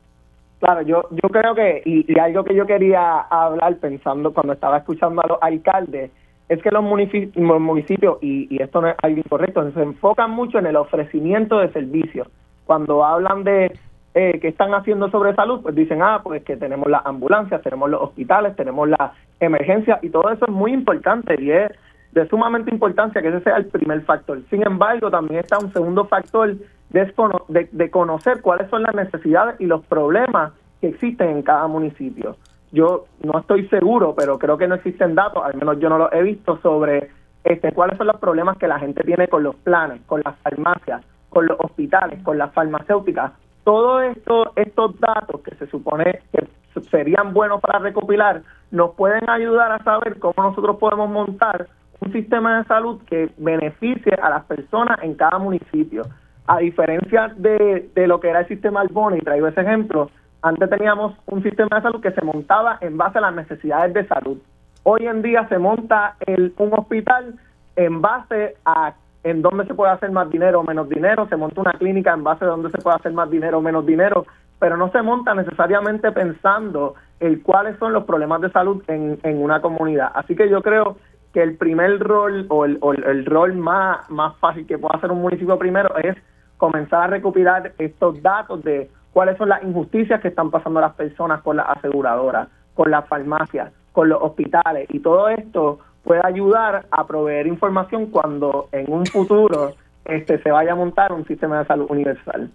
Claro, yo, yo creo que, y, algo que yo quería hablar pensando cuando estaba escuchando a los alcaldes, es que los municipios, y, y esto no es algo incorrecto, se enfocan mucho en el ofrecimiento de servicios. Cuando hablan de eh, que están haciendo sobre salud, pues dicen, ah, pues que tenemos las ambulancias, tenemos los hospitales, tenemos la emergencia y todo eso es muy importante y es de sumamente importancia que ese sea el primer factor. Sin embargo, también está un segundo factor de, de, conocer cuáles son las necesidades y los problemas que existen en cada municipio. Yo no estoy seguro, pero creo que no existen datos, al menos yo no los he visto, sobre este, cuáles son los problemas que la gente tiene con los planes, con las farmacias, con los hospitales, con las farmacéuticas, todos esto, estos datos que se supone que serían buenos para recopilar, nos pueden ayudar a saber cómo nosotros podemos montar un sistema de salud que beneficie a las personas en cada municipio. A diferencia de, de lo que era el sistema Alboni, traigo ese ejemplo, antes teníamos un sistema de salud que se montaba en base a las necesidades de salud. Hoy en día se monta el, un hospital en base a en dónde se puede hacer más dinero o menos dinero, se monta una clínica en base a dónde se puede hacer más dinero o menos dinero, pero no se monta necesariamente pensando en cuáles son los problemas de salud en, en una comunidad. Así que yo creo que el primer rol o el, el rol más, más fácil que puede hacer un municipio primero es comenzar a recopilar estos datos de cuáles son las injusticias que están pasando las personas con las aseguradoras, con las farmacias, con los hospitales y todo esto puede ayudar a proveer información cuando en un futuro este se vaya a montar un sistema de salud universal.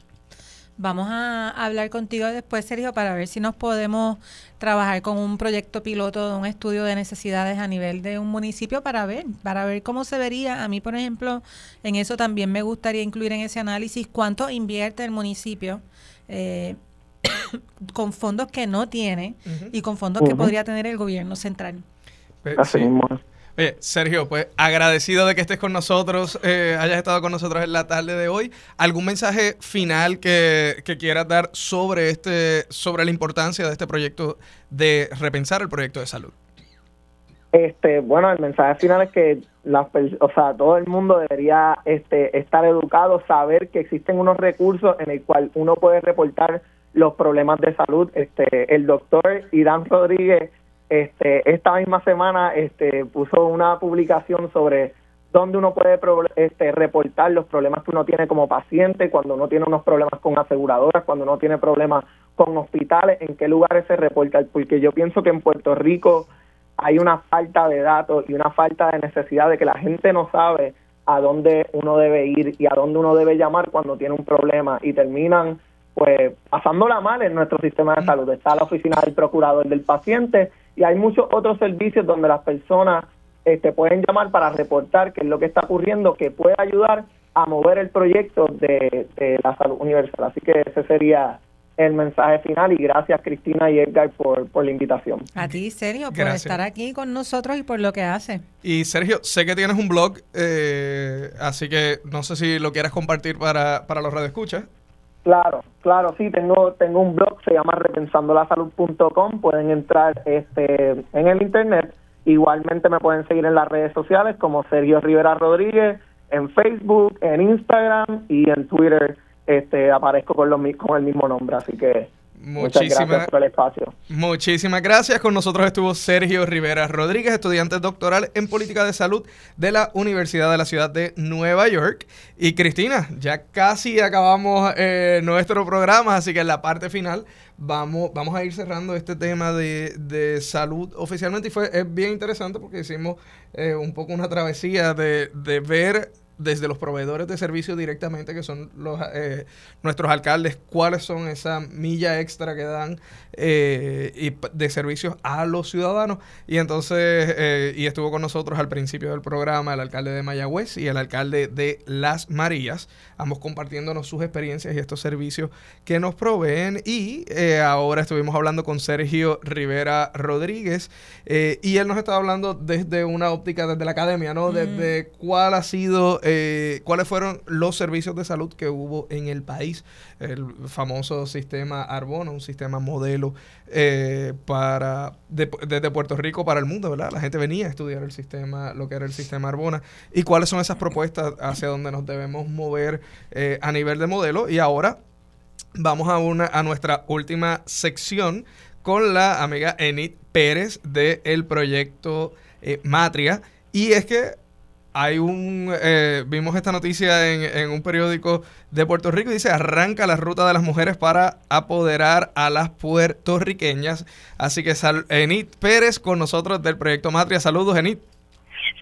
Vamos a hablar contigo después, Sergio, para ver si nos podemos trabajar con un proyecto piloto de un estudio de necesidades a nivel de un municipio para ver, para ver cómo se vería. A mí, por ejemplo, en eso también me gustaría incluir en ese análisis cuánto invierte el municipio eh, con fondos que no tiene y con fondos que podría tener el gobierno central. Así mismo. Oye, Sergio, pues agradecido de que estés con nosotros, eh, hayas estado con nosotros en la tarde de hoy. ¿Algún mensaje final que, quieras dar sobre este, sobre la importancia de este proyecto de repensar el proyecto de salud? Este, bueno, el mensaje final es que las, o sea, todo el mundo debería este, estar educado, saber que existen unos recursos en el cual uno puede reportar los problemas de salud. Este, el doctor Irán Rodríguez este, esta misma semana este, puso una publicación sobre dónde uno puede este, reportar los problemas que uno tiene como paciente, cuando uno tiene unos problemas con aseguradoras, cuando uno tiene problemas con hospitales, en qué lugares se reporta, porque yo pienso que en Puerto Rico hay una falta de datos y una falta de necesidad de que la gente no sabe a dónde uno debe ir y a dónde uno debe llamar cuando tiene un problema. Y terminan pues pasándola mal en nuestro sistema de salud. Está la oficina del procurador del paciente y hay muchos otros servicios donde las personas este, pueden llamar para reportar qué es lo que está ocurriendo, que puede ayudar a mover el proyecto de, la salud universal. Así que ese sería el mensaje final y gracias Cristina y Edgar por, por la invitación. A ti, Sergio, por estar aquí con nosotros y por lo que hace. Y Sergio, sé que tienes un blog, eh, así que no sé si lo quieras compartir para, para los radioescuchas. Claro, claro, sí, tengo tengo un blog, se llama repensandolasalud.com, pueden entrar este en el internet. Igualmente me pueden seguir en las redes sociales como Sergio Rivera Rodríguez, en Facebook, en Instagram y en Twitter este, aparezco con, los, con el mismo nombre, así que Muchísimas gracias por el espacio. Muchísimas gracias. Con nosotros estuvo Sergio Rivera Rodríguez, estudiante doctoral en política de salud de la Universidad de la Ciudad de Nueva York. Y Cristina, ya casi acabamos eh, nuestro programa, así que en la parte final vamos, vamos a ir cerrando este tema de, salud oficialmente. Y fue es bien interesante porque hicimos eh, un poco una travesía de, de ver desde los proveedores de servicios directamente, que son los eh, nuestros alcaldes, cuáles son esa milla extra que dan eh, y de servicios a los ciudadanos. Y entonces, eh, y estuvo con nosotros al principio del programa el alcalde de Mayagüez y el alcalde de Las Marías, ambos compartiéndonos sus experiencias y estos servicios que nos proveen. Y ahora estuvimos hablando con Sergio Rivera Rodríguez y él nos estaba hablando desde una óptica, desde la academia, ¿no? Desde cuál ha sido eh, cuáles fueron los servicios de salud que hubo en el país. El famoso sistema Arbona, un sistema modelo eh, para desde Puerto Rico para el mundo, ¿verdad? La gente venía a estudiar el sistema, lo que era el sistema Arbona, y cuáles son esas propuestas hacia donde nos debemos mover eh, a nivel de modelo. Y ahora vamos a, una, a nuestra última sección con la amiga Enid Pérez del proyecto Matria. Y es que hay un, eh, vimos esta noticia en, un periódico de Puerto Rico y dice, arranca la ruta de las mujeres para apoderar a las puertorriqueñas. Así que sal, Enid Pérez con nosotros del proyecto Matria. Saludos, Enid.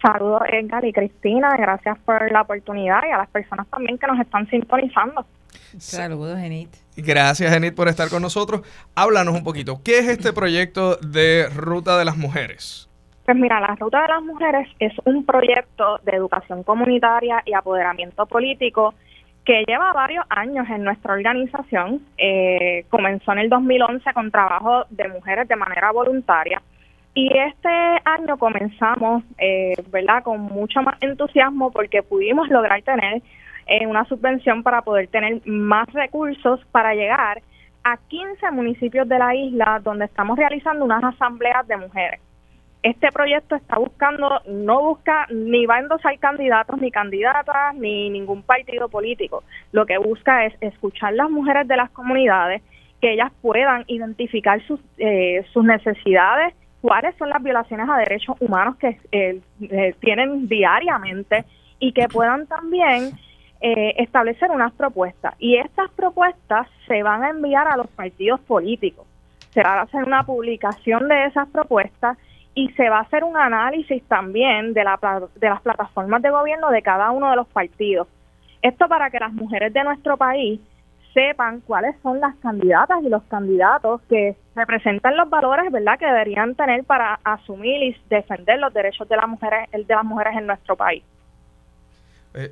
Saludos, Edgar y Cristina. Gracias por la oportunidad y a las personas también que nos están sintonizando. Saludos, Enid. Gracias, Enid, por estar con nosotros. Háblanos un poquito. ¿Qué es este proyecto de Ruta de las Mujeres? Pues mira, la Ruta de las Mujeres es un proyecto de educación comunitaria y apoderamiento político que lleva varios años en nuestra organización. Eh, comenzó en el 2011 con trabajo de mujeres de manera voluntaria y este año comenzamos, eh, ¿verdad?, con mucho más entusiasmo porque pudimos lograr tener eh, una subvención para poder tener más recursos para llegar a 15 municipios de la isla donde estamos realizando unas asambleas de mujeres este proyecto está buscando, no busca ni va a endosar candidatos ni candidatas ni ningún partido político. Lo que busca es escuchar las mujeres de las comunidades, que ellas puedan identificar sus, eh, sus necesidades, cuáles son las violaciones a derechos humanos que eh, eh, tienen diariamente y que puedan también establecer unas propuestas. Y estas propuestas se van a enviar a los partidos políticos. Se va a hacer una publicación de esas propuestas y se va a hacer un análisis también de, la, de las plataformas de gobierno de cada uno de los partidos. Esto para que las mujeres de nuestro país sepan cuáles son las candidatas y los candidatos que representan los valores verdad que deberían tener para asumir y defender los derechos de las mujeres de las mujeres en nuestro país eh,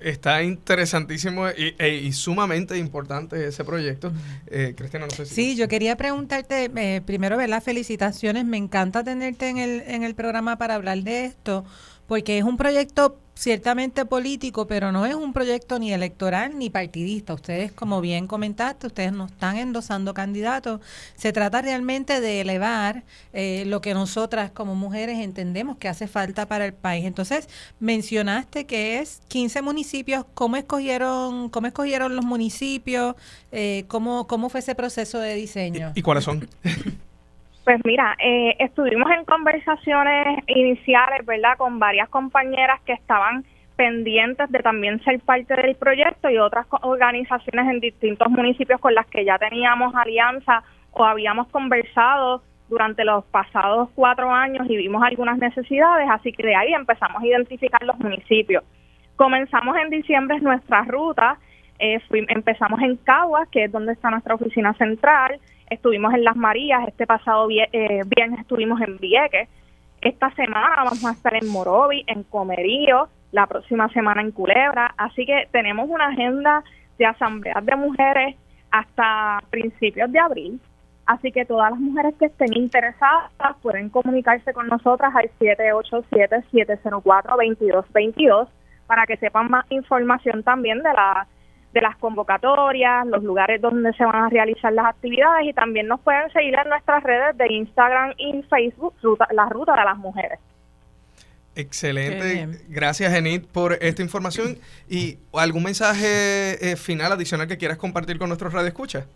está interesantísimo e, y, sumamente importante ese proyecto. Eh, Cristina, no sé si... Sí, yo quería preguntarte, eh, primero, las Felicitaciones, me encanta tenerte en el, en el programa para hablar de esto, porque es un proyecto ciertamente político, pero no es un proyecto ni electoral ni partidista. Ustedes, como bien comentaste, ustedes no están endosando candidatos. Se trata realmente de elevar eh, lo que nosotras como mujeres entendemos que hace falta para el país. Entonces, mencionaste que es 15 municipios. ¿Cómo escogieron, cómo escogieron los municipios? Eh, ¿cómo, ¿Cómo fue ese proceso de diseño? ¿Y, cuáles son? Pues mira, eh, estuvimos en conversaciones iniciales, ¿verdad?, con varias compañeras que estaban pendientes de también ser parte del proyecto y otras organizaciones en distintos municipios con las que ya teníamos alianza o habíamos conversado durante los pasados cuatro años y vimos algunas necesidades, así que de ahí empezamos a identificar los municipios. Comenzamos en diciembre nuestra ruta, eh, empezamos en Caguas, que es donde está nuestra oficina central, estuvimos en Las Marías, este pasado eh, viernes estuvimos en Vieques, esta semana vamos a estar en Morovi, en Comerío, la próxima semana en Culebra, así que tenemos una agenda de asambleas de mujeres hasta principios de abril. Así que todas las mujeres que estén interesadas pueden comunicarse con nosotras al 787-704-2222 para que sepan más información también de la de las convocatorias, los lugares donde se van a realizar las actividades y también nos pueden seguir en nuestras redes de Instagram y Facebook, la ruta de las mujeres. Excelente. Gracias, Enid, por esta información. ¿Y algún mensaje eh, final adicional que quieras compartir con nuestros radioescuchas?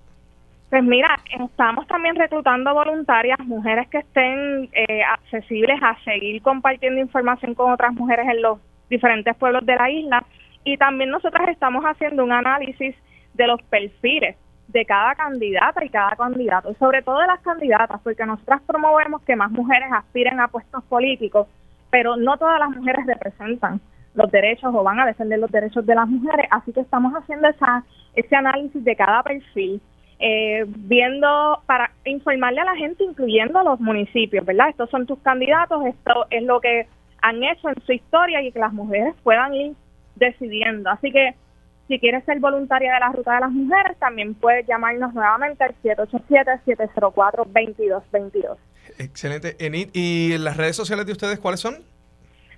Pues mira, estamos también reclutando voluntarias, mujeres que estén eh, accesibles a seguir compartiendo información con otras mujeres en los diferentes pueblos de la isla. Y también nosotras estamos haciendo un análisis de los perfiles de cada candidata y cada candidato, y sobre todo de las candidatas, porque nosotras promovemos que más mujeres aspiren a puestos políticos pero no todas las mujeres representan los derechos o van a defender los derechos de las mujeres, así que estamos haciendo esa, ese análisis de cada perfil, eh, viendo para informarle a la gente, incluyendo a los municipios, ¿verdad? Estos son tus candidatos, esto es lo que han hecho en su historia y que las mujeres puedan ir decidiendo. Así que si quieres ser voluntaria de la Ruta de las Mujeres, también puedes llamarnos nuevamente al 787-704-2222. Excelente. Enid, ¿y las redes sociales de ustedes cuáles son?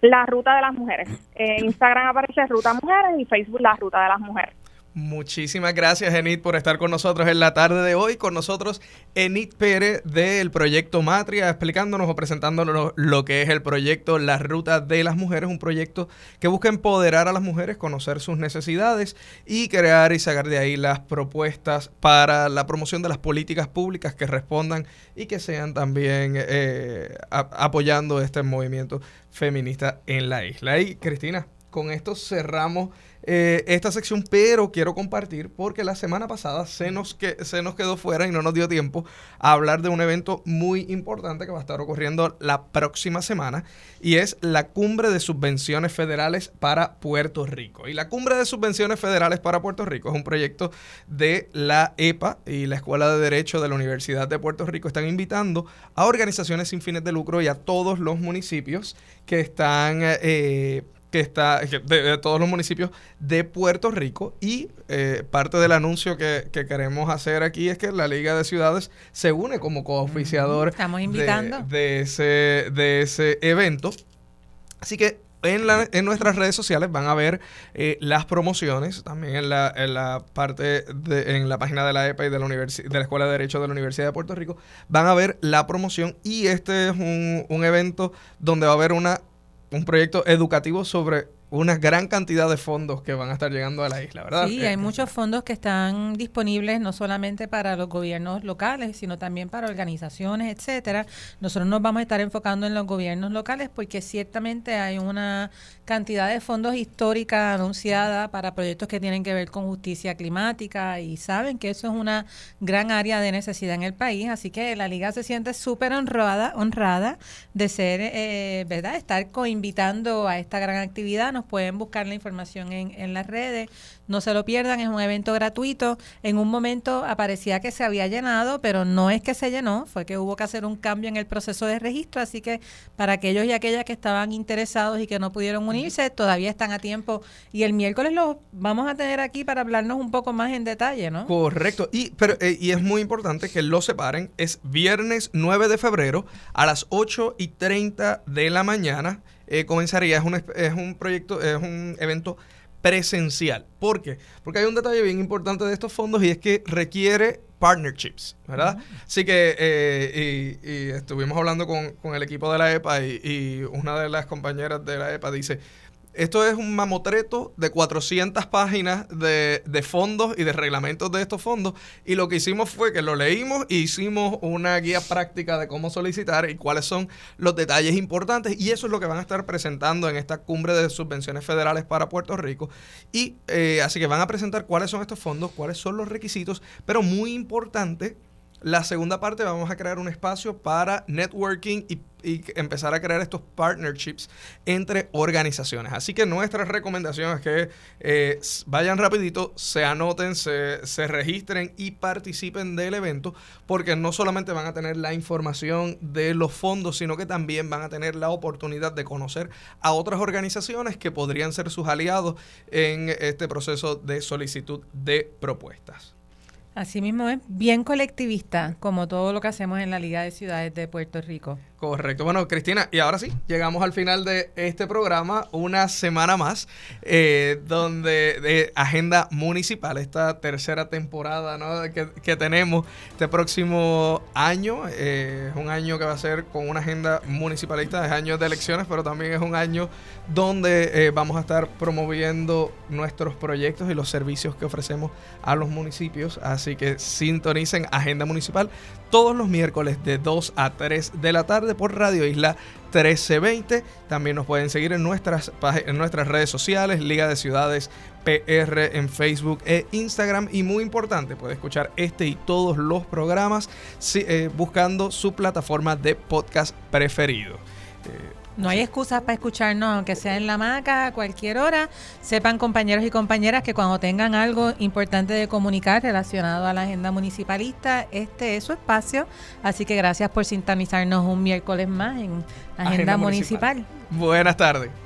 La Ruta de las Mujeres. En Instagram aparece Ruta Mujeres y Facebook La Ruta de las Mujeres. Muchísimas gracias, Enid, por estar con nosotros en la tarde de hoy. Con nosotros, Enid Pérez del proyecto Matria, explicándonos o presentándonos lo que es el proyecto La Ruta de las Mujeres, un proyecto que busca empoderar a las mujeres, conocer sus necesidades y crear y sacar de ahí las propuestas para la promoción de las políticas públicas que respondan y que sean también eh, apoyando este movimiento feminista en la isla. Y Cristina, con esto cerramos eh, esta sección, pero quiero compartir porque la semana pasada se nos, que, se nos quedó fuera y no nos dio tiempo a hablar de un evento muy importante que va a estar ocurriendo la próxima semana y es la Cumbre de Subvenciones Federales para Puerto Rico. Y la Cumbre de Subvenciones Federales para Puerto Rico es un proyecto de la EPA y la Escuela de Derecho de la Universidad de Puerto Rico. Están invitando a organizaciones sin fines de lucro y a todos los municipios que están... Eh, que está de, todos los municipios de Puerto Rico y eh, parte del anuncio que, queremos hacer aquí es que la Liga de Ciudades se une como cooficiador Estamos invitando. De, ese, de ese evento. Así que en, la, en, nuestras redes sociales van a ver eh, las promociones, también en la, en la parte, de, en la página de la EPA y de la, de la Escuela de Derecho de la Universidad de Puerto Rico, van a ver la promoción y este es un, un evento donde va a haber una un proyecto educativo sobre una gran cantidad de fondos que van a estar llegando a la isla, ¿verdad? Sí, hay eh, muchos fondos que están disponibles no solamente para los gobiernos locales, sino también para organizaciones, etcétera. Nosotros nos vamos a estar enfocando en los gobiernos locales porque ciertamente hay una cantidad de fondos históricas anunciada para proyectos que tienen que ver con justicia climática y saben que eso es una gran área de necesidad en el país, así que la liga se siente súper honrada, honrada de ser, eh, ¿verdad? Estar coinvitando a esta gran actividad nos pueden buscar la información en, en las redes. No se lo pierdan, es un evento gratuito. En un momento aparecía que se había llenado, pero no es que se llenó, fue que hubo que hacer un cambio en el proceso de registro, así que para aquellos y aquellas que estaban interesados y que no pudieron unirse, todavía están a tiempo. Y el miércoles los vamos a tener aquí para hablarnos un poco más en detalle, ¿no? Correcto. Y, pero, eh, y es muy importante que lo separen. Es viernes 9 de febrero a las 8 y 30 de la mañana. Eh, comenzaría. Es un, es un proyecto, es un evento presencial. ¿Por qué? Porque hay un detalle bien importante de estos fondos y es que requiere partnerships, ¿verdad? Así que, eh, y, estuvimos hablando con, con, el equipo de la EPA y, y, una de las compañeras de la EPA dice, esto es un mamotreto de 400 páginas de, fondos y de reglamentos de estos fondos. Y lo que hicimos fue que lo leímos e hicimos una guía práctica de cómo solicitar y cuáles son los detalles importantes. Y eso es lo que van a estar presentando en esta cumbre de subvenciones federales para Puerto Rico. Y eh, así que van a presentar cuáles son estos fondos, cuáles son los requisitos. Pero muy importante, la segunda parte vamos a crear un espacio para networking y, empezar a crear estos partnerships entre organizaciones. Así que nuestra recomendación es que eh, vayan rapidito, se anoten, se, se, registren y participen del evento, porque no solamente van a tener la información de los fondos, sino que también van a tener la oportunidad de conocer a otras organizaciones que podrían ser sus aliados en este proceso de solicitud de propuestas. Así mismo es, bien colectivista, como todo lo que hacemos en la Liga de Ciudades de Puerto Rico. Correcto. Bueno, Cristina, y ahora sí, llegamos al final de este programa, una semana más, eh, donde de Agenda Municipal, esta tercera temporada que, tenemos este próximo año. Eh, es un año que va a ser con una agenda municipalista, es año de elecciones, pero también es un año donde eh, vamos a estar promoviendo nuestros proyectos y los servicios que ofrecemos a los municipios. Así que sintonicen Agenda Municipal todos los miércoles de 2 a 3 de la tarde por Radio Isla 1320. También nos pueden seguir en nuestras, en nuestras redes sociales, Liga de Ciudades PR en Facebook e Instagram. Y muy importante, puede escuchar este y todos los programas eh, buscando su plataforma de podcast preferido. Eh, no hay excusas para escucharnos, aunque sea en la maca, a cualquier hora. Sepan, compañeros y compañeras, que cuando tengan algo importante de comunicar relacionado a la agenda municipalista, este es su espacio. Así que gracias por sintonizarnos un miércoles más en Agenda, municipal. Buenas tardes.